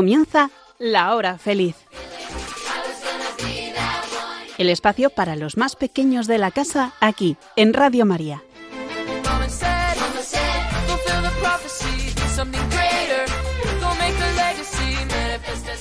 Comienza La Hora Feliz. El espacio para los más pequeños de la casa aquí, en Radio María.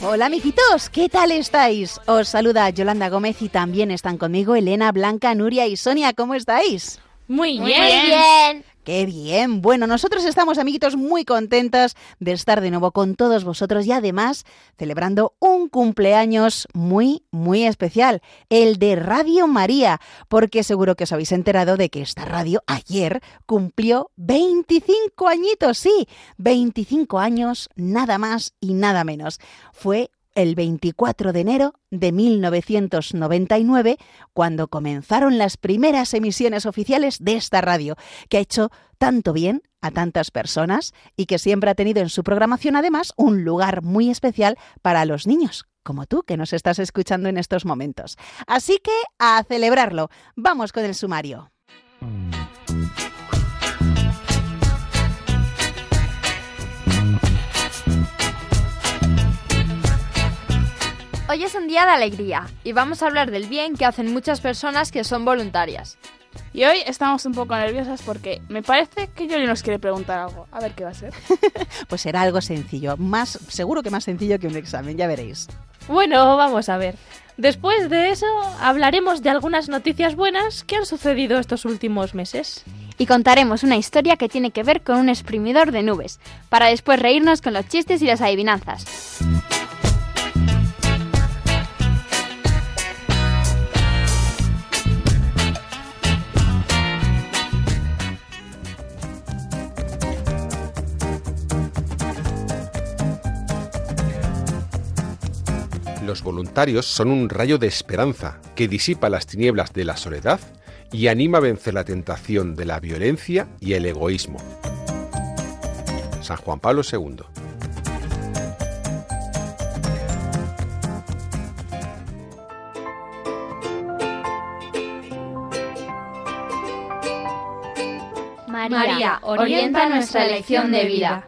Hola amiguitos, ¿qué tal estáis? Os saluda Yolanda Gómez y también están conmigo Elena, Blanca, Nuria y Sonia. ¿Cómo estáis? Muy bien. Muy bien. Qué bien. Bueno, nosotros estamos, amiguitos, muy contentas de estar de nuevo con todos vosotros y además celebrando un cumpleaños muy, muy especial, el de Radio María, porque seguro que os habéis enterado de que esta radio ayer cumplió 25 añitos, sí, 25 años, nada más y nada menos. Fue el 24 de enero de 1999, cuando comenzaron las primeras emisiones oficiales de esta radio, que ha hecho tanto bien a tantas personas y que siempre ha tenido en su programación además un lugar muy especial para los niños, como tú que nos estás escuchando en estos momentos. Así que a celebrarlo. Vamos con el sumario. Hoy es un día de alegría y vamos a hablar del bien que hacen muchas personas que son voluntarias. Y hoy estamos un poco nerviosas porque me parece que Yoli nos quiere preguntar algo. A ver qué va a ser. pues será algo sencillo, más seguro que más sencillo que un examen, ya veréis. Bueno, vamos a ver. Después de eso hablaremos de algunas noticias buenas que han sucedido estos últimos meses. Y contaremos una historia que tiene que ver con un exprimidor de nubes, para después reírnos con los chistes y las adivinanzas. Los voluntarios son un rayo de esperanza que disipa las tinieblas de la soledad y anima a vencer la tentación de la violencia y el egoísmo. San Juan Pablo II. María, orienta nuestra elección de vida,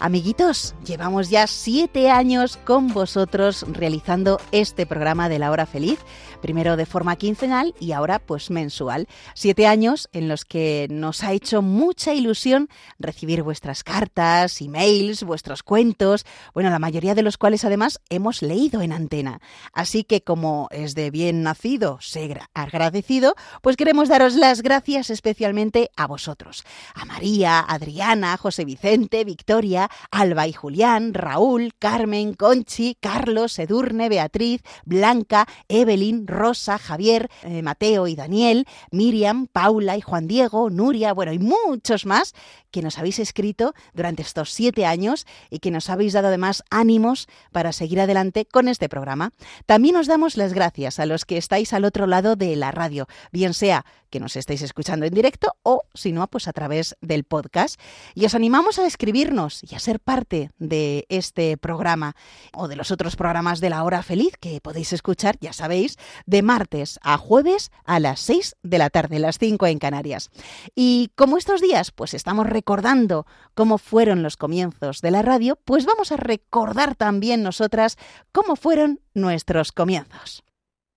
Amiguitos, llevamos ya siete años con vosotros realizando este programa de la hora feliz primero de forma quincenal y ahora pues mensual. Siete años en los que nos ha hecho mucha ilusión recibir vuestras cartas, emails, vuestros cuentos, bueno, la mayoría de los cuales además hemos leído en antena. Así que como es de bien nacido ser agradecido, pues queremos daros las gracias especialmente a vosotros, a María, Adriana, José Vicente, Victoria, Alba y Julián, Raúl, Carmen, Conchi, Carlos, Edurne, Beatriz, Blanca, Evelyn, Rosa, Javier, eh, Mateo y Daniel, Miriam, Paula y Juan Diego, Nuria, bueno, y muchos más que nos habéis escrito durante estos siete años y que nos habéis dado además ánimos para seguir adelante con este programa. También os damos las gracias a los que estáis al otro lado de la radio, bien sea que nos estéis escuchando en directo o, si no, pues a través del podcast. Y os animamos a escribirnos y a ser parte de este programa o de los otros programas de la hora feliz que podéis escuchar, ya sabéis, de martes a jueves a las 6 de la tarde, las 5 en Canarias. Y como estos días, pues estamos recordando cómo fueron los comienzos de la radio, pues vamos a recordar también nosotras cómo fueron nuestros comienzos.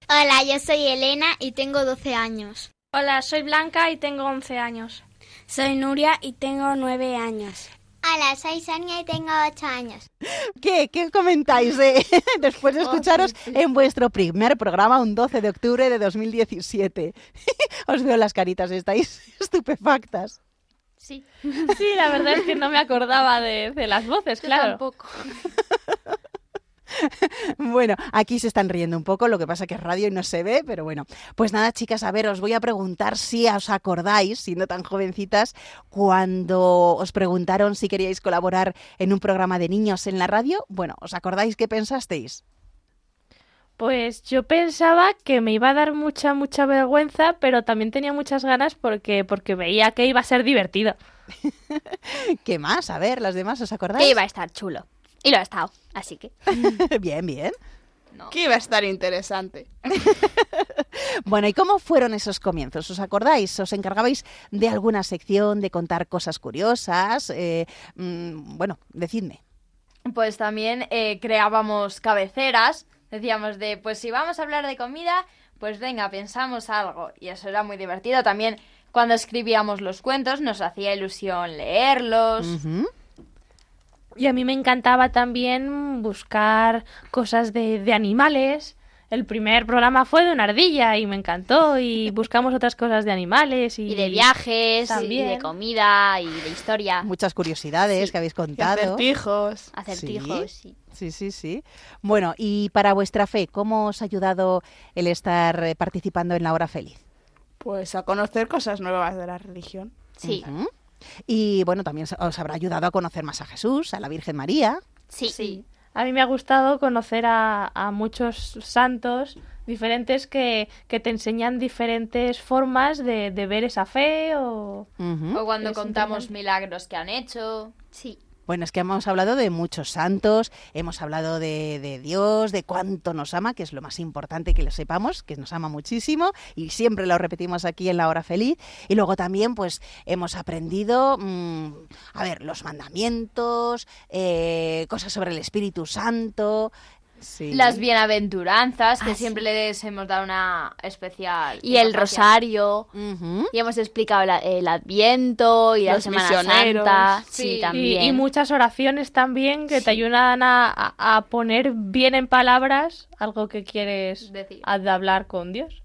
Hola, yo soy Elena y tengo 12 años. Hola, soy Blanca y tengo 11 años. Soy Nuria y tengo 9 años. Hola, soy Sonia y tengo 8 años. ¿Qué? ¿Qué comentáis eh? después de oh, escucharos en vuestro primer programa un 12 de octubre de 2017? Os veo las caritas, estáis estupefactas. Sí. Sí, la verdad es que no me acordaba de, las voces, claro. Tampoco. bueno, aquí se están riendo un poco, lo que pasa que es radio y no se ve, pero bueno. Pues nada, chicas, a ver, os voy a preguntar si os acordáis, siendo tan jovencitas, cuando os preguntaron si queríais colaborar en un programa de niños en la radio. Bueno, ¿os acordáis qué pensasteis? Pues yo pensaba que me iba a dar mucha, mucha vergüenza, pero también tenía muchas ganas porque, porque veía que iba a ser divertido. ¿Qué más? A ver, las demás, ¿os acordáis? Que iba a estar chulo. Y lo ha estado, así que. bien, bien. Que iba a estar interesante. bueno, ¿y cómo fueron esos comienzos? ¿Os acordáis? ¿Os encargabais de alguna sección, de contar cosas curiosas? Eh, mm, bueno, decidme. Pues también eh, creábamos cabeceras. Decíamos de, pues si vamos a hablar de comida, pues venga, pensamos algo. Y eso era muy divertido. También cuando escribíamos los cuentos nos hacía ilusión leerlos. Y a mí me encantaba también buscar cosas de, de, animales. El primer programa fue de una ardilla y me encantó. Y buscamos otras cosas de animales y, y de viajes, también. y de comida y de historia. Muchas curiosidades Sí. que habéis contado. Acertijos. Acertijos, sí. Sí, sí, sí. Bueno, y para vuestra fe, ¿cómo os ha ayudado el estar eh, participando en la hora feliz? Pues a conocer cosas nuevas de la religión. Sí. Y bueno, también os habrá ayudado a conocer más a Jesús, a la Virgen María. Sí. A mí me ha gustado conocer a, a muchos santos diferentes que, que te enseñan diferentes formas de, de ver esa fe o... O cuando Es contamos milagros que han hecho. Sí. Bueno, es que hemos hablado de muchos santos, hemos hablado de, de Dios, de cuánto nos ama, que es lo más importante que lo sepamos, que nos ama muchísimo y siempre lo repetimos aquí en la hora feliz. Y luego también, pues, hemos aprendido, mm, a ver, los mandamientos, eh, cosas sobre el Espíritu Santo. Sí. Las bienaventuranzas, que Ah, sí. siempre les hemos dado una especial. Y el rosario. Y hemos explicado la- el Adviento y la Los Semana misioneros. Santa. Sí. Sí, Y- Y, también. y muchas oraciones también que te ayudan a, a- poner bien en palabras algo que quieres Decir. hablar con Dios.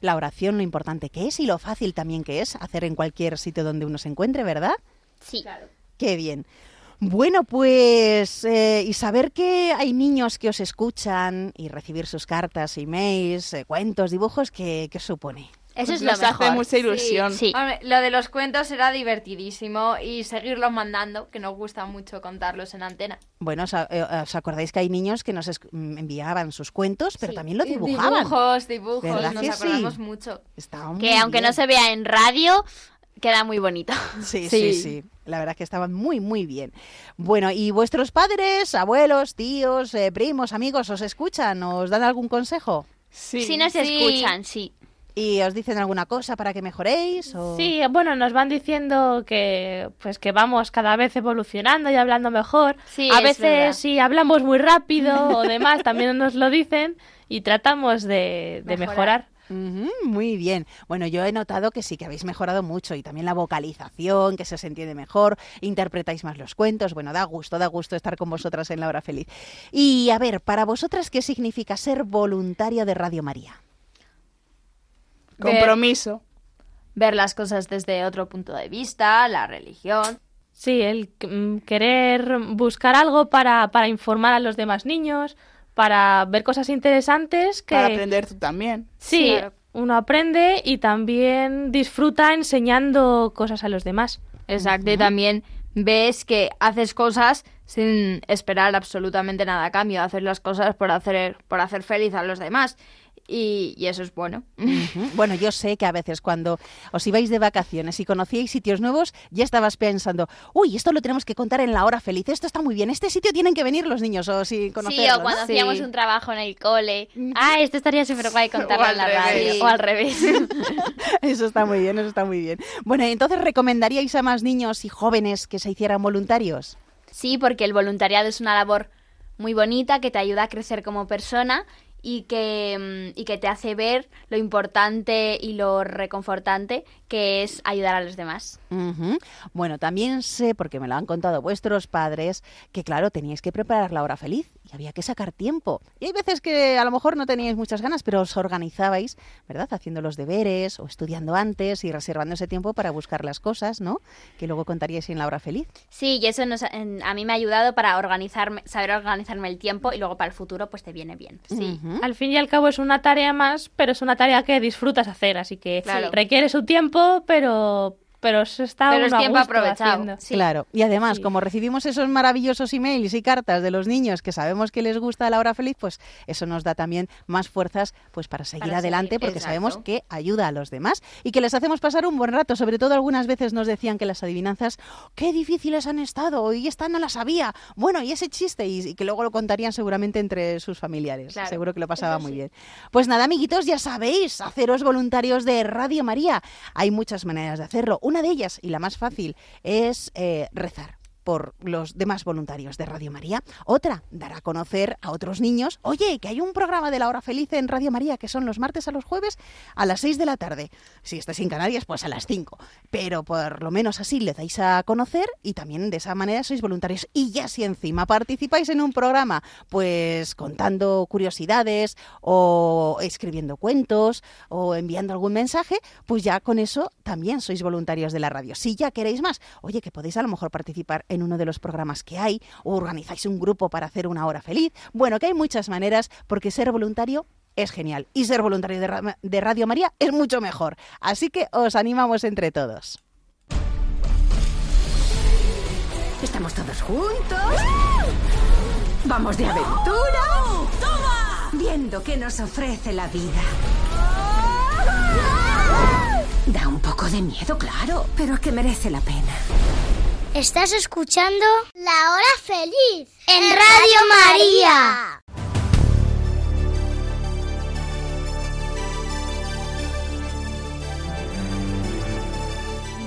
La oración, lo importante que es y lo fácil también que es hacer en cualquier sitio donde uno se encuentre, ¿verdad? Sí. Qué bien. Bueno, pues eh, y saber que hay niños que os escuchan y recibir sus cartas, emails, eh, cuentos, dibujos, ¿qué, qué supone? Eso es Nos lo hace mejor. mucha ilusión. Sí. Hombre, lo de los cuentos era divertidísimo y seguirlos mandando, que nos gusta mucho contarlos en antena. Bueno, os, eh, os acordáis que hay niños que nos es- mm, enviaban sus cuentos, pero Sí. también lo Y dibujaban. Dibujos, dibujos, ¿Verdad nos que acordamos sí? mucho. Muy Que aunque no se vea en radio, queda muy bonito. Sí, sí, Sí. sí. La verdad es que estaban muy, muy bien. Bueno, ¿y vuestros padres, abuelos, tíos, eh, primos, amigos, os escuchan? ¿Os dan algún consejo? Sí. Si nos Sí. escuchan, sí. ¿Y os dicen alguna cosa para que mejoréis? o- Sí, bueno, nos van diciendo que pues que vamos cada vez evolucionando y hablando mejor. Sí, a es veces verdad. si hablamos muy rápido o demás también nos lo dicen y tratamos de, de Mejorar. mejorar. Muy bien. Bueno, yo he notado que sí que habéis mejorado mucho y también la vocalización, que se os entiende mejor, interpretáis más los cuentos. Bueno, da gusto, da gusto estar con vosotras en la hora feliz. Y a ver, para vosotras, ¿qué significa ser voluntaria de Radio María? Compromiso. Ver las cosas desde otro punto de vista, la religión. Sí, el mm, querer buscar algo para, para informar a los demás niños, para ver cosas interesantes que Para aprender tú también. sí, Claro. uno aprende y también disfruta enseñando cosas a los demás. Exacto, y también ves que haces cosas sin esperar absolutamente nada a cambio, haces las cosas por hacer, por hacer feliz a los demás. Y, y eso es bueno. Bueno, yo sé que a veces cuando os ibais de vacaciones y conocíais sitios nuevos, ya estabas pensando, uy, esto lo tenemos que contar en la hora feliz, esto está muy bien, este sitio tienen que venir los niños o conocerlo, Sí, o ¿no? cuando Sí. hacíamos un trabajo en el cole. Ah, esto estaría súper guay contarlo en la revés. radio. O al revés. Eso está muy bien, eso está muy bien. Bueno, entonces, ¿recomendaríais a más niños y jóvenes que se hicieran voluntarios? Sí, porque el voluntariado es una labor muy bonita que te ayuda a crecer como persona y que, mm, y que te hace ver lo importante y lo reconfortante que es ayudar a los demás. Bueno, también sé, porque me lo han contado vuestros padres, que claro, teníais que preparar la hora feliz. Y había que sacar tiempo. Y hay veces que a lo mejor no teníais muchas ganas, pero os organizabais, ¿verdad? Haciendo los deberes o estudiando antes y reservando ese tiempo para buscar las cosas, ¿no? Que luego contaríais en la hora feliz. Sí, y eso nos, a mí me ha ayudado para organizarme, saber organizarme el tiempo y luego para el futuro pues te viene bien. Sí. Al fin y al cabo es una tarea más, pero es una tarea que disfrutas hacer, así que requiere su tiempo, pero pero se está pero es tiempo aprovechado. Claro, y además, como recibimos esos maravillosos emails y cartas de los niños que sabemos que les gusta la hora feliz, pues eso nos da también más fuerzas pues para seguir adelante porque sabemos que ayuda a los demás y que les hacemos pasar un buen rato. Sobre todo algunas veces nos decían que las adivinanzas, qué difíciles han estado y esta no la sabía. Bueno, y ese chiste y, que luego lo contarían seguramente entre sus familiares. Seguro que lo pasaba muy bien. Pues nada, amiguitos, ya sabéis, haceros voluntarios de Radio María. Hay muchas maneras de hacerlo. Una de ellas, y la más fácil, es eh, rezar por los demás voluntarios de Radio María. Otra, dar a conocer a otros niños, oye, que hay un programa de la hora feliz en Radio María que son los martes a los jueves a las 6 de la tarde. Si estáis en Canarias, pues a las 5. Pero por lo menos así le dais a conocer y también de esa manera sois voluntarios. Y ya si encima participáis en un programa, pues contando curiosidades o escribiendo cuentos o enviando algún mensaje, pues ya con eso también sois voluntarios de la radio. Si ya queréis más, oye, que podéis a lo mejor participar en uno de los programas que hay, o organizáis un grupo para hacer una hora feliz. Bueno, que hay muchas maneras, porque ser voluntario es genial. Y ser voluntario de, Radio María es mucho mejor. Así que os animamos entre todos. ¿Estamos todos juntos? ¿Vamos de aventura? ¡Toma! Viendo qué nos ofrece la vida. Da un poco de miedo, claro, pero que merece la pena. Estás escuchando La Hora Feliz en Radio María.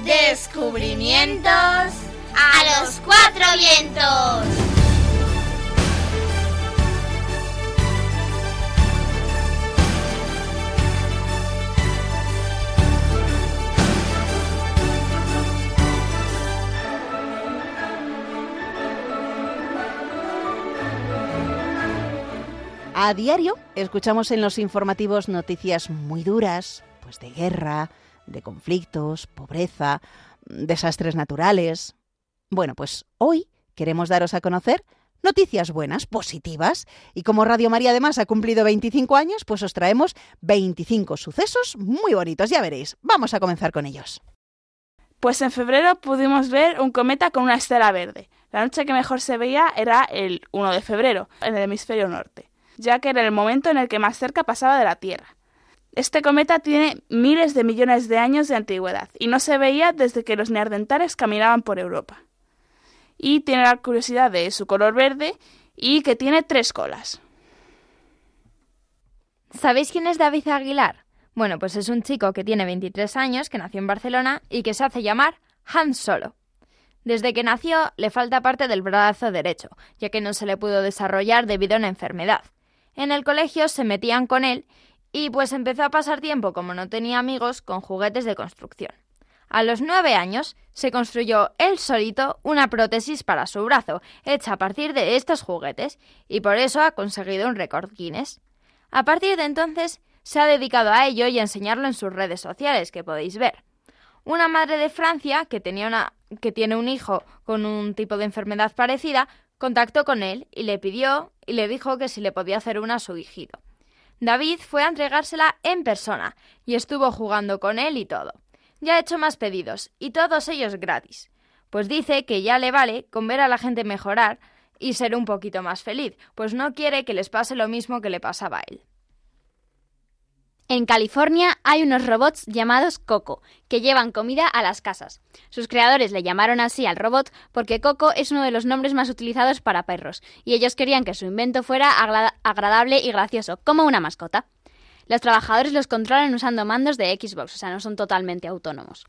Descubrimientos a los cuatro vientos. A diario escuchamos en los informativos noticias muy duras, pues de guerra, de conflictos, pobreza, desastres naturales. Bueno, pues hoy queremos daros a conocer noticias buenas, positivas, y como Radio María además ha cumplido 25 años, pues os traemos 25 sucesos muy bonitos, ya veréis. Vamos a comenzar con ellos. Pues en febrero pudimos ver un cometa con una estela verde. La noche que mejor se veía era el 1 de febrero, en el hemisferio norte ya que era el momento en el que más cerca pasaba de la Tierra. Este cometa tiene miles de millones de años de antigüedad y no se veía desde que los neandertales caminaban por Europa. Y tiene la curiosidad de su color verde y que tiene tres colas. ¿Sabéis quién es David Aguilar? Bueno, pues es un chico que tiene 23 años, que nació en Barcelona y que se hace llamar Han Solo. Desde que nació le falta parte del brazo derecho, ya que no se le pudo desarrollar debido a una enfermedad. En el colegio se metían con él y pues empezó a pasar tiempo, como no tenía amigos, con juguetes de construcción. A los nueve años se construyó él solito una prótesis para su brazo, hecha a partir de estos juguetes, y por eso ha conseguido un récord Guinness. A partir de entonces se ha dedicado a ello y a enseñarlo en sus redes sociales, que podéis ver. Una madre de Francia, que, tenía una, que tiene un hijo con un tipo de enfermedad parecida, contactó con él y le pidió y le dijo que si le podía hacer una a su hijito. David fue a entregársela en persona y estuvo jugando con él y todo. Ya ha hecho más pedidos, y todos ellos gratis. Pues dice que ya le vale con ver a la gente mejorar y ser un poquito más feliz, pues no quiere que les pase lo mismo que le pasaba a él. En California hay unos robots llamados Coco, que llevan comida a las casas. Sus creadores le llamaron así al robot porque Coco es uno de los nombres más utilizados para perros, y ellos querían que su invento fuera agradable y gracioso, como una mascota. Los trabajadores los controlan usando mandos de Xbox, o sea, no son totalmente autónomos.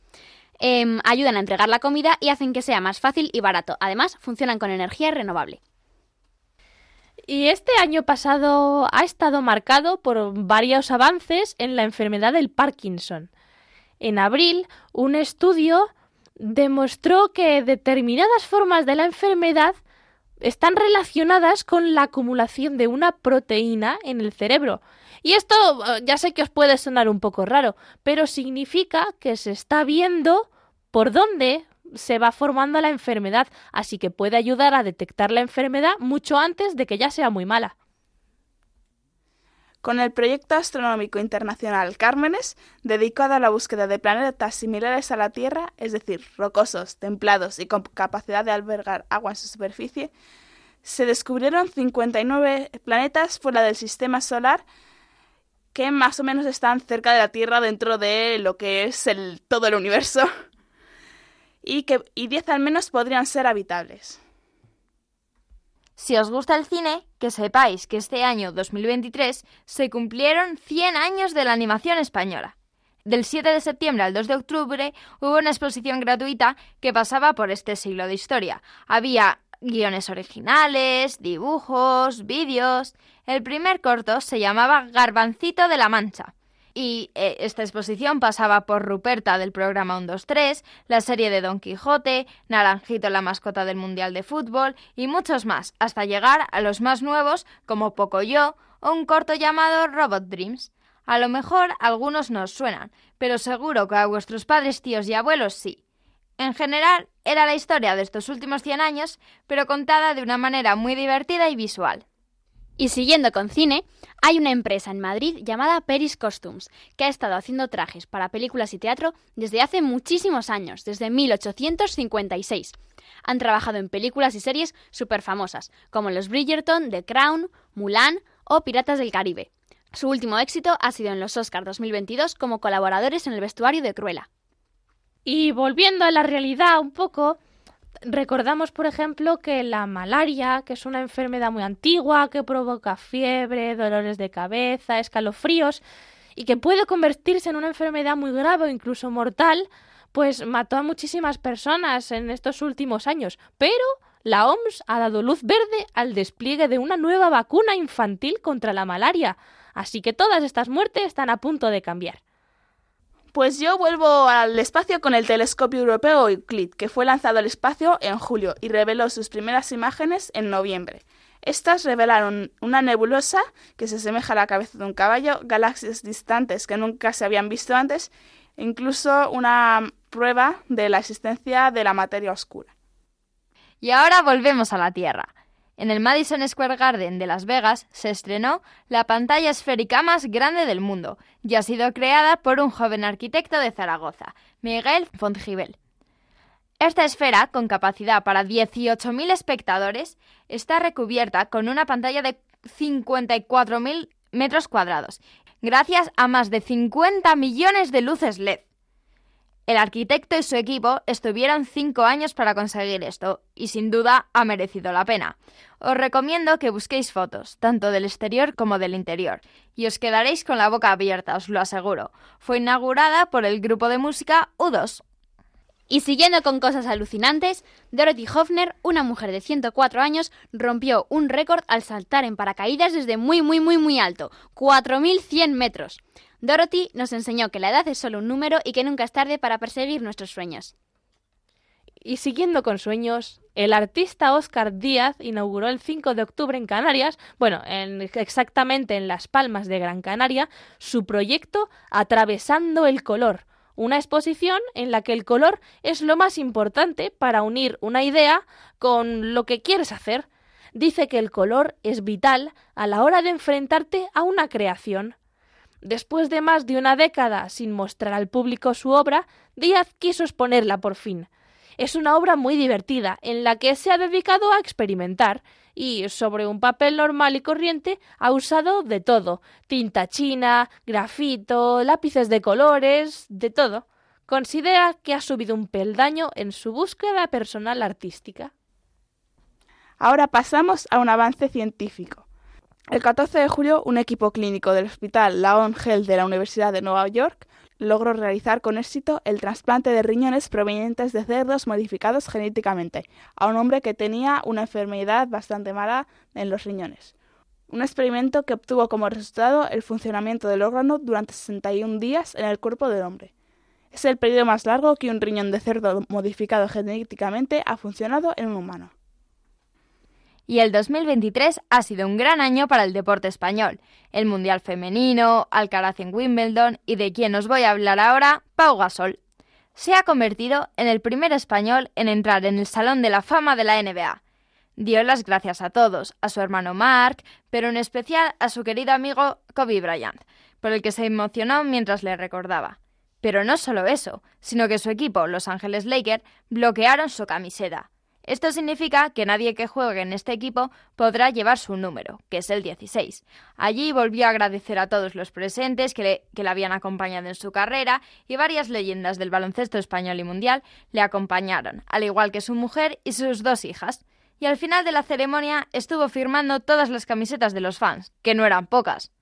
Em, ayudan a entregar la comida y hacen que sea más fácil y barato. Además, funcionan con energía renovable. Y este año pasado ha estado marcado por varios avances en la enfermedad del Parkinson. En abril, un estudio demostró que determinadas formas de la enfermedad están relacionadas con la acumulación de una proteína en el cerebro. Y esto eh, ya sé que os puede sonar un poco raro, pero significa que se está viendo por dónde se va formando la enfermedad, así que puede ayudar a detectar la enfermedad mucho antes de que ya sea muy mala. Con el proyecto astronómico internacional Cármenes, dedicado a la búsqueda de planetas similares a la Tierra, es decir, rocosos, templados y con capacidad de albergar agua en su superficie, se descubrieron 59 planetas fuera del sistema solar que más o menos están cerca de la Tierra dentro de lo que es el, todo el universo y que y 10 al menos podrían ser habitables. Si os gusta el cine, que sepáis que este año 2023 se cumplieron 100 años de la animación española. Del 7 de septiembre al 2 de octubre hubo una exposición gratuita que pasaba por este siglo de historia. Había guiones originales, dibujos, vídeos. El primer corto se llamaba Garbancito de la Mancha y eh, esta exposición pasaba por Ruperta del programa 123, la serie de Don Quijote, Naranjito la mascota del Mundial de Fútbol y muchos más, hasta llegar a los más nuevos como Pocoyo o un corto llamado Robot Dreams. A lo mejor algunos nos suenan, pero seguro que a vuestros padres, tíos y abuelos sí. En general, era la historia de estos últimos 100 años, pero contada de una manera muy divertida y visual. Y siguiendo con cine, hay una empresa en Madrid llamada Peris Costumes, que ha estado haciendo trajes para películas y teatro desde hace muchísimos años, desde 1856. Han trabajado en películas y series súper famosas, como Los Bridgerton, The Crown, Mulan o Piratas del Caribe. Su último éxito ha sido en los Oscars 2022 como colaboradores en el vestuario de Cruella. Y volviendo a la realidad un poco, recordamos, por ejemplo, que la malaria, que es una enfermedad muy antigua, que provoca fiebre, dolores de cabeza, escalofríos, y que puede convertirse en una enfermedad muy grave o incluso mortal, pues mató a muchísimas personas en estos últimos años. Pero la OMS ha dado luz verde al despliegue de una nueva vacuna infantil contra la malaria. Así que todas estas muertes están a punto de cambiar. Pues yo vuelvo al espacio con el telescopio europeo Euclid, que fue lanzado al espacio en julio y reveló sus primeras imágenes en noviembre. Estas revelaron una nebulosa que se asemeja a la cabeza de un caballo, galaxias distantes que nunca se habían visto antes, e incluso una prueba de la existencia de la materia oscura. Y ahora volvemos a la Tierra. En el Madison Square Garden de Las Vegas se estrenó la pantalla esférica más grande del mundo y ha sido creada por un joven arquitecto de Zaragoza, Miguel Fontgivel. Esta esfera, con capacidad para 18.000 espectadores, está recubierta con una pantalla de 54.000 metros cuadrados, gracias a más de 50 millones de luces LED. El arquitecto y su equipo estuvieron cinco años para conseguir esto, y sin duda ha merecido la pena. Os recomiendo que busquéis fotos, tanto del exterior como del interior, y os quedaréis con la boca abierta, os lo aseguro. Fue inaugurada por el grupo de música U2. Y siguiendo con cosas alucinantes, Dorothy Hoffner, una mujer de 104 años, rompió un récord al saltar en paracaídas desde muy muy muy muy alto, 4.100 metros. Dorothy nos enseñó que la edad es solo un número y que nunca es tarde para perseguir nuestros sueños. Y siguiendo con sueños, el artista Oscar Díaz inauguró el 5 de octubre en Canarias, bueno, exactamente en Las Palmas de Gran Canaria, su proyecto Atravesando el color, una exposición en la que el color es lo más importante para unir una idea con lo que quieres hacer. Dice que el color es vital a la hora de enfrentarte a una creación. Después de más de una década sin mostrar al público su obra, Díaz quiso exponerla por fin. Es una obra muy divertida, en la que se ha dedicado a experimentar y sobre un papel normal y corriente ha usado de todo tinta china, grafito, lápices de colores, de todo. Considera que ha subido un peldaño en su búsqueda personal artística. Ahora pasamos a un avance científico. El 14 de julio, un equipo clínico del Hospital Laon Health de la Universidad de Nueva York logró realizar con éxito el trasplante de riñones provenientes de cerdos modificados genéticamente a un hombre que tenía una enfermedad bastante mala en los riñones. Un experimento que obtuvo como resultado el funcionamiento del órgano durante 61 días en el cuerpo del hombre. Es el periodo más largo que un riñón de cerdo modificado genéticamente ha funcionado en un humano. Y el 2023 ha sido un gran año para el deporte español. El Mundial Femenino, Alcaraz en Wimbledon y de quien os voy a hablar ahora, Pau Gasol. Se ha convertido en el primer español en entrar en el Salón de la Fama de la NBA. Dio las gracias a todos, a su hermano Mark, pero en especial a su querido amigo Kobe Bryant, por el que se emocionó mientras le recordaba. Pero no solo eso, sino que su equipo, Los Ángeles Lakers, bloquearon su camiseta. Esto significa que nadie que juegue en este equipo podrá llevar su número, que es el 16. Allí volvió a agradecer a todos los presentes que le, que le habían acompañado en su carrera y varias leyendas del baloncesto español y mundial le acompañaron, al igual que su mujer y sus dos hijas. Y al final de la ceremonia estuvo firmando todas las camisetas de los fans, que no eran pocas.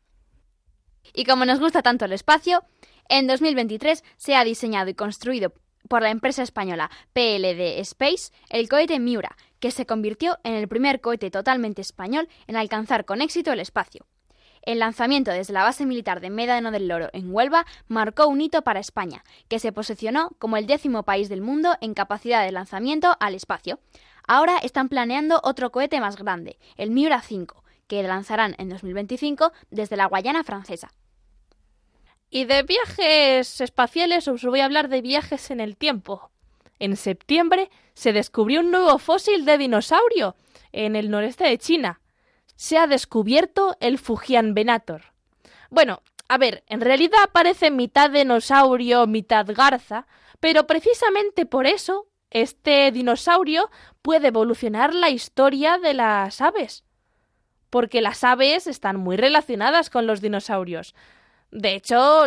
Y como nos gusta tanto el espacio, en 2023 se ha diseñado y construido por la empresa española PLD Space el cohete Miura, que se convirtió en el primer cohete totalmente español en alcanzar con éxito el espacio. El lanzamiento desde la base militar de Médano del Loro en Huelva marcó un hito para España, que se posicionó como el décimo país del mundo en capacidad de lanzamiento al espacio. Ahora están planeando otro cohete más grande, el Miura 5, que lanzarán en 2025 desde la Guayana francesa. Y de viajes espaciales os voy a hablar de viajes en el tiempo. En septiembre se descubrió un nuevo fósil de dinosaurio en el noreste de China. Se ha descubierto el Fujian Venator. Bueno, a ver, en realidad parece mitad dinosaurio, mitad garza, pero precisamente por eso este dinosaurio puede evolucionar la historia de las aves. Porque las aves están muy relacionadas con los dinosaurios. De hecho,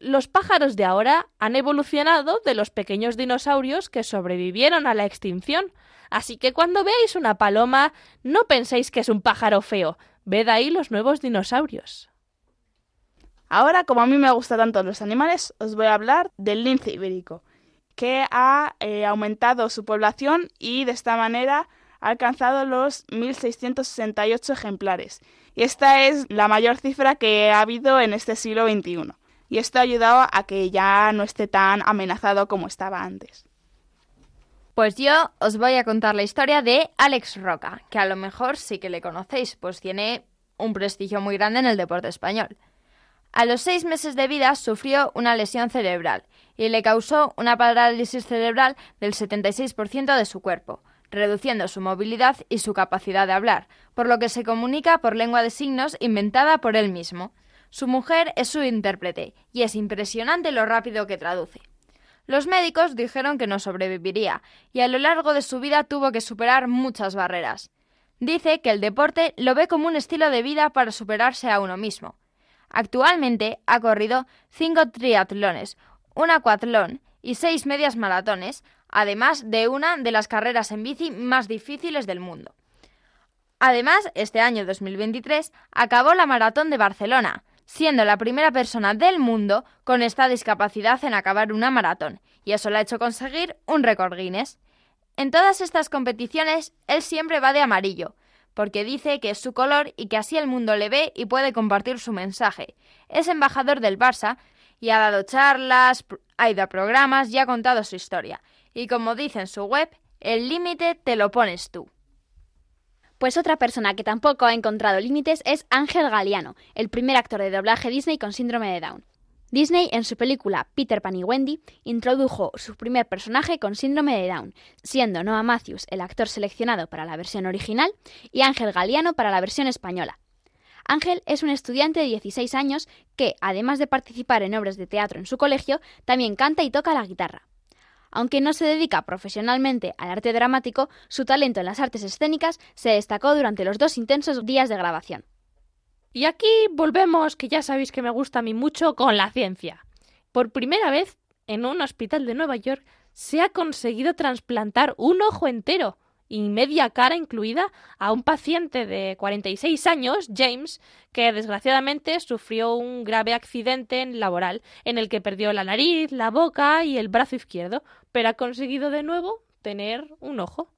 los pájaros de ahora han evolucionado de los pequeños dinosaurios que sobrevivieron a la extinción. Así que cuando veáis una paloma, no penséis que es un pájaro feo. Ved ahí los nuevos dinosaurios. Ahora, como a mí me gustan tanto los animales, os voy a hablar del lince ibérico, que ha eh, aumentado su población y de esta manera ha alcanzado los 1.668 ejemplares y esta es la mayor cifra que ha habido en este siglo XXI. Y esto ha ayudado a que ya no esté tan amenazado como estaba antes. Pues yo os voy a contar la historia de Alex Roca, que a lo mejor sí que le conocéis, pues tiene un prestigio muy grande en el deporte español. A los seis meses de vida sufrió una lesión cerebral y le causó una parálisis cerebral del 76% de su cuerpo, reduciendo su movilidad y su capacidad de hablar, por lo que se comunica por lengua de signos inventada por él mismo. Su mujer es su intérprete, y es impresionante lo rápido que traduce. Los médicos dijeron que no sobreviviría, y a lo largo de su vida tuvo que superar muchas barreras. Dice que el deporte lo ve como un estilo de vida para superarse a uno mismo. Actualmente ha corrido cinco triatlones, un acuatlón y seis medias maratones, además de una de las carreras en bici más difíciles del mundo. Además, este año 2023 acabó la Maratón de Barcelona, siendo la primera persona del mundo con esta discapacidad en acabar una maratón, y eso le ha hecho conseguir un récord Guinness. En todas estas competiciones, él siempre va de amarillo, porque dice que es su color y que así el mundo le ve y puede compartir su mensaje. Es embajador del Barça y ha dado charlas, ha ido a programas y ha contado su historia. Y como dice en su web, el límite te lo pones tú. Pues otra persona que tampoco ha encontrado límites es Ángel Galiano, el primer actor de doblaje Disney con síndrome de Down. Disney, en su película Peter Pan y Wendy, introdujo su primer personaje con síndrome de Down, siendo Noah Matthews el actor seleccionado para la versión original y Ángel Galiano para la versión española. Ángel es un estudiante de 16 años que, además de participar en obras de teatro en su colegio, también canta y toca la guitarra. Aunque no se dedica profesionalmente al arte dramático, su talento en las artes escénicas se destacó durante los dos intensos días de grabación. Y aquí volvemos, que ya sabéis que me gusta a mí mucho, con la ciencia. Por primera vez, en un hospital de Nueva York, se ha conseguido trasplantar un ojo entero y media cara incluida a un paciente de 46 años, James, que desgraciadamente sufrió un grave accidente laboral en el que perdió la nariz, la boca y el brazo izquierdo, pero ha conseguido de nuevo tener un ojo.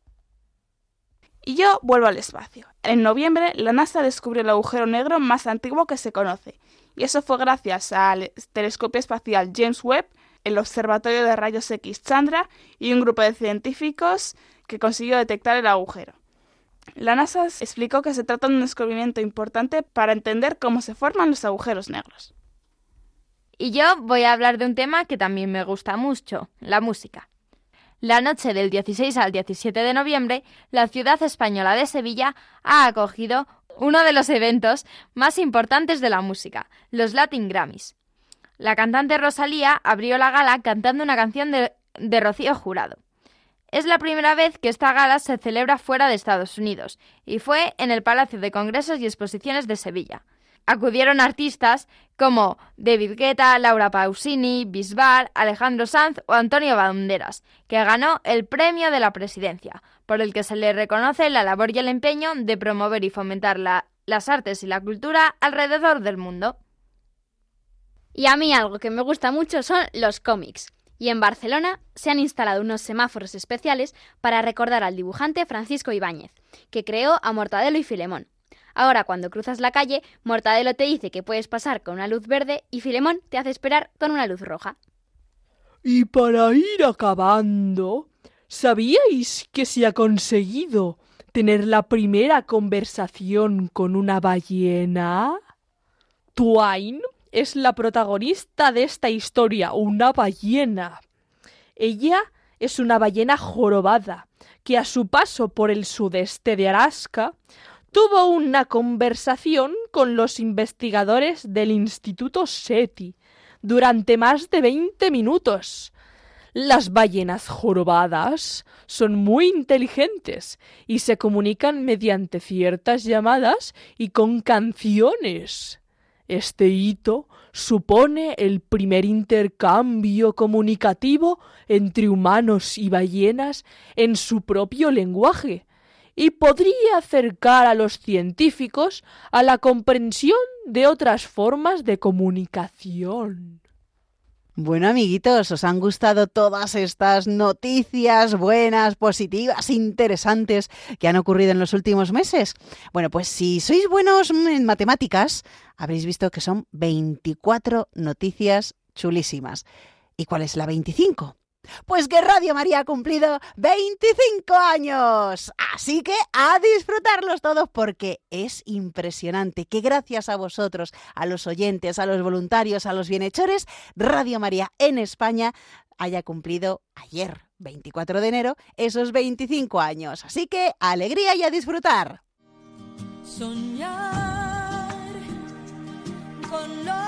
Y yo vuelvo al espacio. En noviembre, la NASA descubrió el agujero negro más antiguo que se conoce, y eso fue gracias al telescopio espacial James Webb, el Observatorio de Rayos X Chandra y un grupo de científicos que consiguió detectar el agujero. La NASA explicó que se trata de un descubrimiento importante para entender cómo se forman los agujeros negros. Y yo voy a hablar de un tema que también me gusta mucho, la música. La noche del 16 al 17 de noviembre, la ciudad española de Sevilla ha acogido uno de los eventos más importantes de la música, los Latin Grammys. La cantante Rosalía abrió la gala cantando una canción de, de Rocío Jurado. Es la primera vez que esta gala se celebra fuera de Estados Unidos y fue en el Palacio de Congresos y Exposiciones de Sevilla acudieron artistas como David Guetta, Laura Pausini, Bisbal, Alejandro Sanz o Antonio Banderas, que ganó el premio de la presidencia, por el que se le reconoce la labor y el empeño de promover y fomentar las artes y la cultura alrededor del mundo. Y a mí algo que me gusta mucho son los cómics. Y en Barcelona se han instalado unos semáforos especiales para recordar al dibujante Francisco Ibáñez, que creó a Mortadelo y Filemón. Ahora, cuando cruzas la calle, Mortadelo te dice que puedes pasar con una luz verde y Filemón te hace esperar con una luz roja. Y para ir acabando, ¿sabíais que se ha conseguido tener la primera conversación con una ballena? Twain es la protagonista de esta historia, una ballena. Ella es una ballena jorobada que a su paso por el sudeste de Alaska tuvo una conversación con los investigadores del Instituto SETI durante más de veinte minutos. Las ballenas jorobadas son muy inteligentes y se comunican mediante ciertas llamadas y con canciones. Este hito supone el primer intercambio comunicativo entre humanos y ballenas en su propio lenguaje, y podría acercar a los científicos a la comprensión de otras formas de comunicación. Bueno, amiguitos, ¿os han gustado todas estas noticias buenas, positivas, interesantes que han ocurrido en los últimos meses? Bueno, pues si sois buenos en matemáticas, habréis visto que son 24 noticias chulísimas. ¿Y cuál es la 25? Pues que Radio María ha cumplido 25 años. Así que a disfrutarlos todos porque es impresionante que gracias a vosotros, a los oyentes, a los voluntarios, a los bienhechores, Radio María en España haya cumplido ayer, 24 de enero, esos 25 años. Así que alegría y a disfrutar. Soñar con lo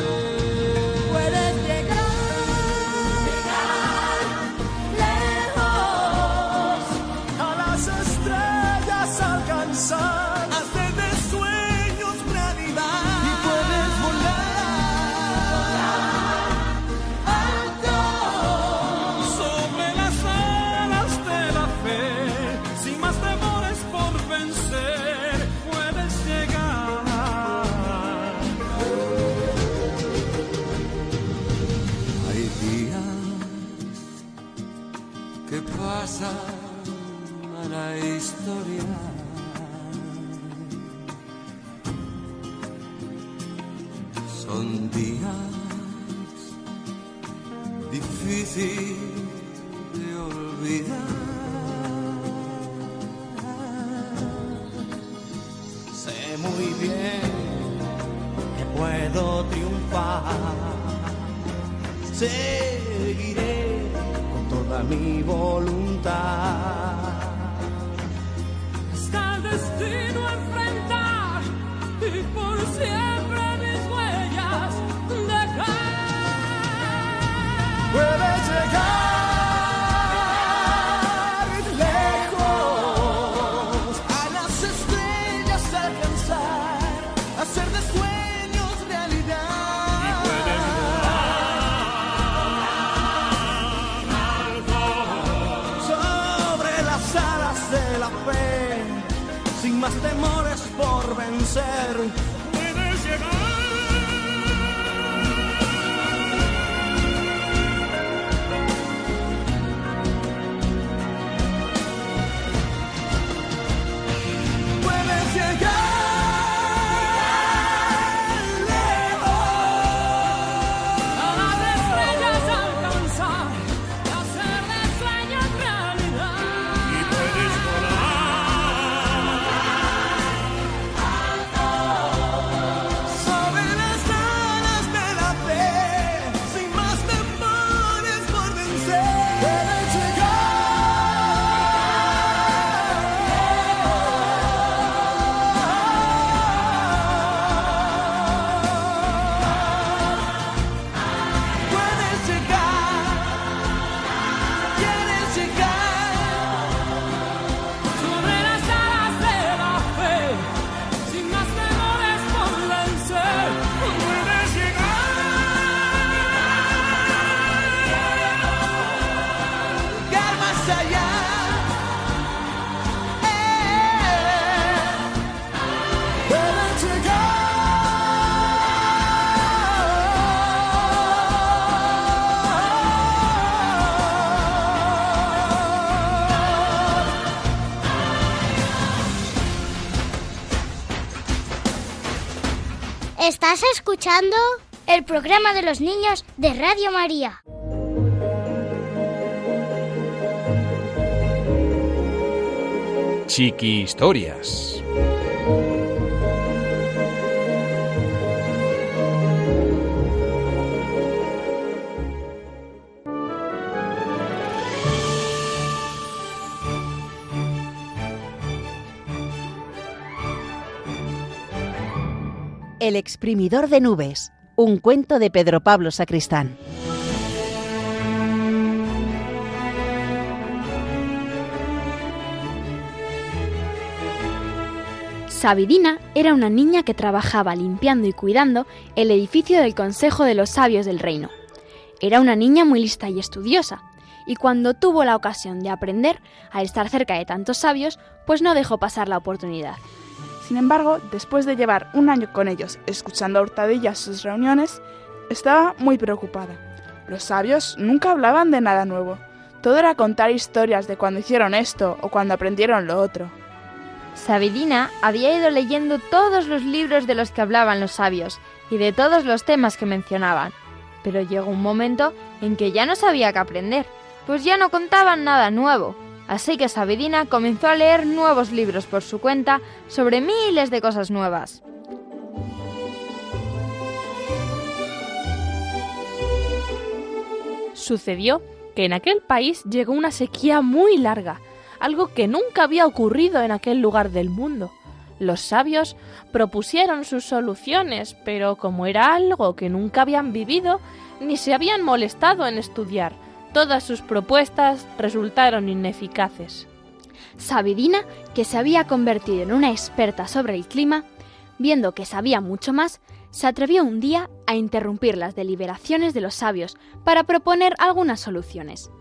Estás escuchando el programa de los niños de Radio María. Chiqui Historias. El exprimidor de nubes, un cuento de Pedro Pablo Sacristán. Sabidina era una niña que trabajaba limpiando y cuidando el edificio del Consejo de los Sabios del Reino. Era una niña muy lista y estudiosa, y cuando tuvo la ocasión de aprender a estar cerca de tantos sabios, pues no dejó pasar la oportunidad. Sin embargo, después de llevar un año con ellos escuchando a hurtadillas sus reuniones, estaba muy preocupada. Los sabios nunca hablaban de nada nuevo. Todo era contar historias de cuando hicieron esto o cuando aprendieron lo otro. Sabidina había ido leyendo todos los libros de los que hablaban los sabios y de todos los temas que mencionaban, pero llegó un momento en que ya no sabía qué aprender, pues ya no contaban nada nuevo. Así que Sabidina comenzó a leer nuevos libros por su cuenta sobre miles de cosas nuevas. Sucedió que en aquel país llegó una sequía muy larga, algo que nunca había ocurrido en aquel lugar del mundo. Los sabios propusieron sus soluciones, pero como era algo que nunca habían vivido, ni se habían molestado en estudiar, todas sus propuestas resultaron ineficaces. Sabidina, que se había convertido en una experta sobre el clima, viendo que sabía mucho más, se atrevió un día a interrumpir las deliberaciones de los sabios para proponer algunas soluciones.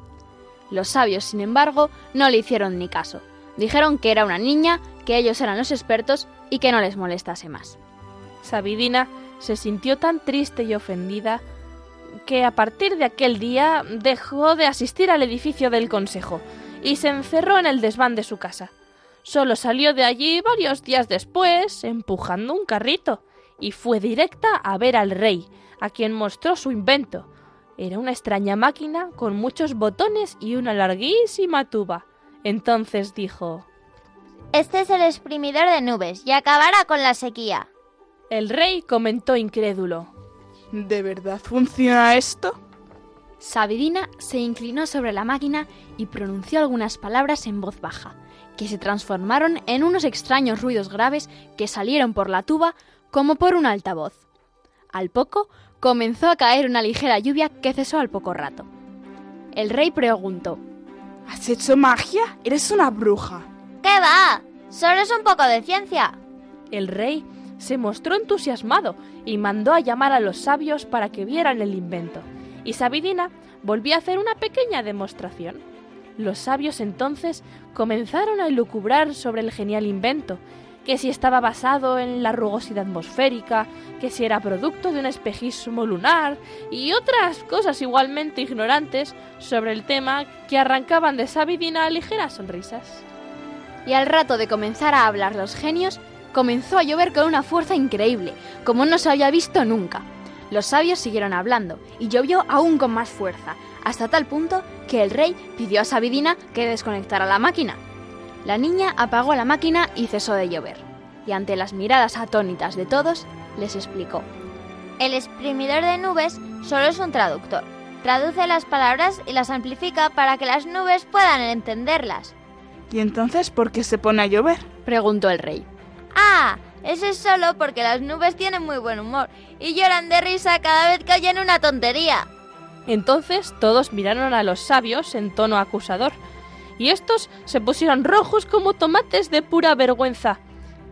Los sabios, sin embargo, no le hicieron ni caso. Dijeron que era una niña, que ellos eran los expertos y que no les molestase más. Sabidina se sintió tan triste y ofendida que a partir de aquel día dejó de asistir al edificio del consejo y se encerró en el desván de su casa. Solo salió de allí varios días después, empujando un carrito, y fue directa a ver al rey, a quien mostró su invento. Era una extraña máquina con muchos botones y una larguísima tuba. Entonces dijo Este es el exprimidor de nubes y acabará con la sequía. El rey comentó incrédulo. ¿De verdad funciona esto? Sabidina se inclinó sobre la máquina y pronunció algunas palabras en voz baja, que se transformaron en unos extraños ruidos graves que salieron por la tuba como por un altavoz. Al poco comenzó a caer una ligera lluvia que cesó al poco rato. El rey preguntó ¿Has hecho magia? Eres una bruja. ¿Qué va? Solo es un poco de ciencia. El rey se mostró entusiasmado y mandó a llamar a los sabios para que vieran el invento. Y Sabidina volvió a hacer una pequeña demostración. Los sabios entonces comenzaron a elucubrar sobre el genial invento, que si estaba basado en la rugosidad atmosférica, que si era producto de un espejismo lunar y otras cosas igualmente ignorantes sobre el tema que arrancaban de Sabidina ligeras sonrisas. Y al rato de comenzar a hablar los genios, comenzó a llover con una fuerza increíble, como no se había visto nunca. Los sabios siguieron hablando y llovió aún con más fuerza, hasta tal punto que el rey pidió a Sabidina que desconectara la máquina. La niña apagó la máquina y cesó de llover. Y ante las miradas atónitas de todos, les explicó. El exprimidor de nubes solo es un traductor. Traduce las palabras y las amplifica para que las nubes puedan entenderlas. ¿Y entonces por qué se pone a llover? Preguntó el rey. Ah, eso es solo porque las nubes tienen muy buen humor y lloran de risa cada vez que oyen una tontería. Entonces todos miraron a los sabios en tono acusador, y estos se pusieron rojos como tomates de pura vergüenza.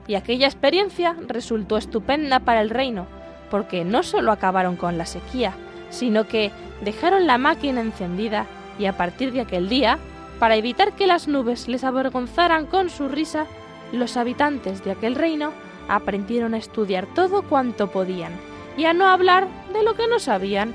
Y aquella experiencia resultó estupenda para el reino, porque no solo acabaron con la sequía, sino que dejaron la máquina encendida y a partir de aquel día, para evitar que las nubes les avergonzaran con su risa, los habitantes de aquel reino aprendieron a estudiar todo cuanto podían y a no hablar de lo que no sabían.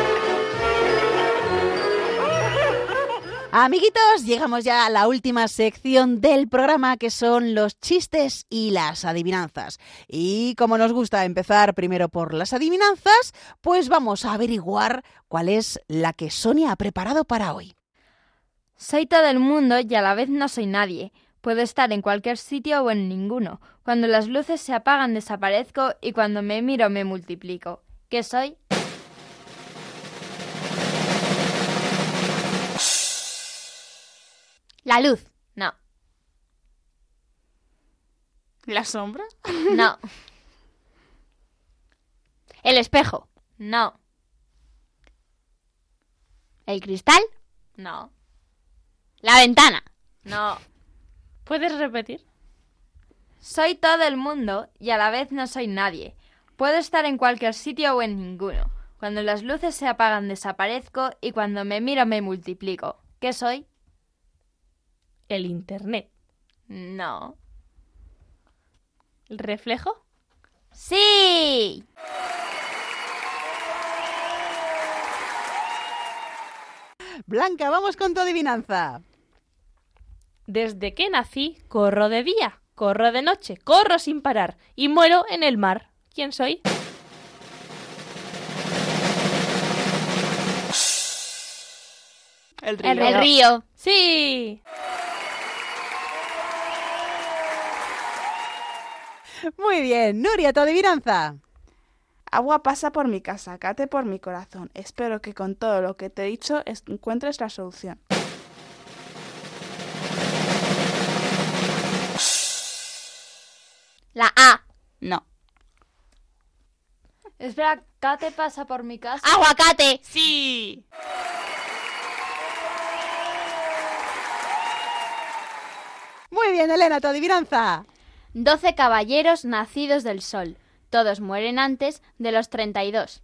Amiguitos, llegamos ya a la última sección del programa que son los chistes y las adivinanzas. Y como nos gusta empezar primero por las adivinanzas, pues vamos a averiguar cuál es la que Sonia ha preparado para hoy. Soy todo el mundo y a la vez no soy nadie. Puedo estar en cualquier sitio o en ninguno. Cuando las luces se apagan desaparezco y cuando me miro me multiplico. ¿Qué soy? La luz. No. ¿La sombra? No. El espejo. No. El cristal. No. La ventana. No. ¿Puedes repetir? Soy todo el mundo y a la vez no soy nadie. Puedo estar en cualquier sitio o en ninguno. Cuando las luces se apagan desaparezco y cuando me miro me multiplico. ¿Qué soy? El Internet. No. ¿El reflejo? ¡Sí! Blanca, vamos con tu adivinanza. Desde que nací, corro de día, corro de noche, corro sin parar y muero en el mar. ¿Quién soy? El río. El río. Sí. Muy bien, Nuria, tu adivinanza. Agua pasa por mi casa, cate por mi corazón. Espero que con todo lo que te he dicho es- encuentres la solución. La A. No. Espera, Kate pasa por mi casa. Aguacate. Sí. Muy bien, Elena, tu adivinanza. Doce caballeros nacidos del sol. Todos mueren antes de los 32.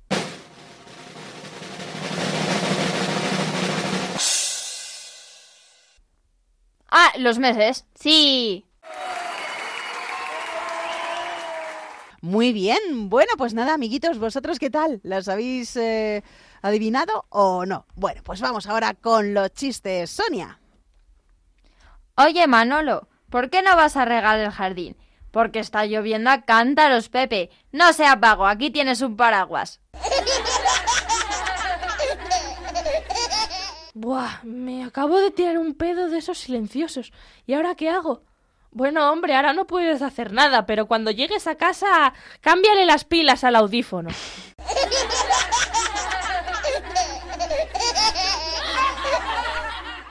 Ah, los meses. Sí. Muy bien. Bueno, pues nada, amiguitos, ¿vosotros qué tal? ¿Las habéis eh, adivinado o no? Bueno, pues vamos ahora con los chistes. Sonia. Oye, Manolo, ¿por qué no vas a regar el jardín? Porque está lloviendo a cántaros, Pepe. No sea vago, aquí tienes un paraguas. Buah, me acabo de tirar un pedo de esos silenciosos. ¿Y ahora qué hago? Bueno, hombre, ahora no puedes hacer nada, pero cuando llegues a casa, cámbiale las pilas al audífono.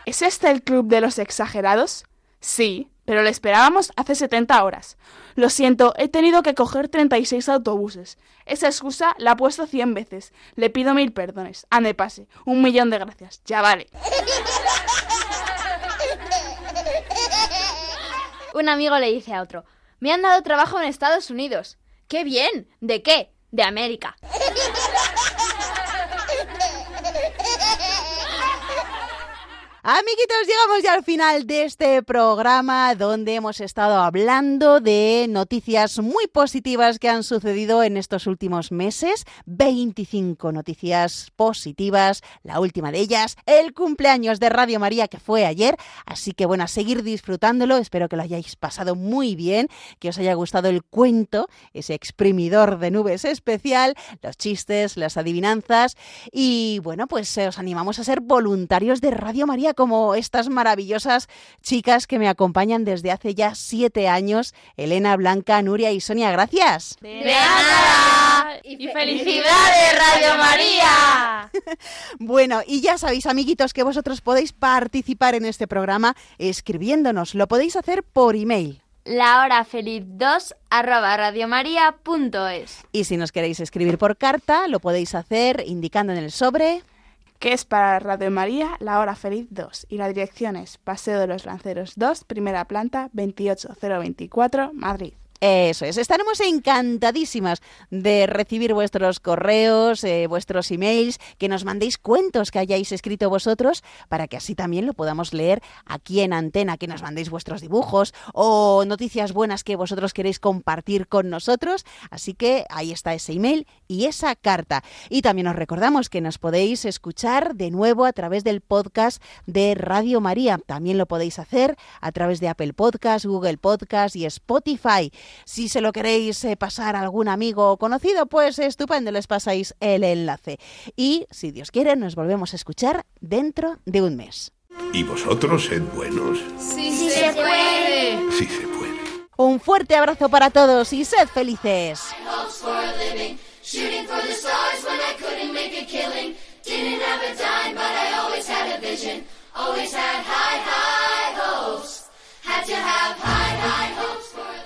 ¿Es este el club de los exagerados? Sí, pero lo esperábamos hace 70 horas. Lo siento, he tenido que coger 36 autobuses. Esa excusa la he puesto 100 veces. Le pido mil perdones. Ande pase. Un millón de gracias. Ya vale. Un amigo le dice a otro, me han dado trabajo en Estados Unidos. ¡Qué bien! ¿De qué? De América. Amiguitos, llegamos ya al final de este programa donde hemos estado hablando de noticias muy positivas que han sucedido en estos últimos meses. 25 noticias positivas, la última de ellas, el cumpleaños de Radio María que fue ayer. Así que bueno, a seguir disfrutándolo, espero que lo hayáis pasado muy bien, que os haya gustado el cuento, ese exprimidor de nubes especial, los chistes, las adivinanzas y bueno, pues eh, os animamos a ser voluntarios de Radio María como estas maravillosas chicas que me acompañan desde hace ya siete años, Elena, Blanca, Nuria y Sonia. Gracias. De nada. Y felicidades, Radio María. Bueno, y ya sabéis, amiguitos, que vosotros podéis participar en este programa escribiéndonos. Lo podéis hacer por email. La hora feliz 2 arroba radiomaria.es. Y si nos queréis escribir por carta, lo podéis hacer indicando en el sobre que es para Radio María La Hora Feliz 2 y la dirección es Paseo de los Lanceros 2, primera planta, 28024, Madrid. Eso es, estaremos encantadísimas de recibir vuestros correos, eh, vuestros emails, que nos mandéis cuentos que hayáis escrito vosotros para que así también lo podamos leer aquí en antena, que nos mandéis vuestros dibujos o noticias buenas que vosotros queréis compartir con nosotros. Así que ahí está ese email y esa carta. Y también os recordamos que nos podéis escuchar de nuevo a través del podcast de Radio María. También lo podéis hacer a través de Apple Podcast, Google Podcast y Spotify. Si se lo queréis eh, pasar a algún amigo o conocido, pues estupendo, les pasáis el enlace. Y si Dios quiere, nos volvemos a escuchar dentro de un mes. ¿Y vosotros sed buenos? Sí, sí se puede. Sí se puede. Un fuerte abrazo para todos y sed felices. Shooting for the stars when I couldn't make a killing. Didn't have a dime, but I always had a vision. Always had high, high hopes. Had to have high, high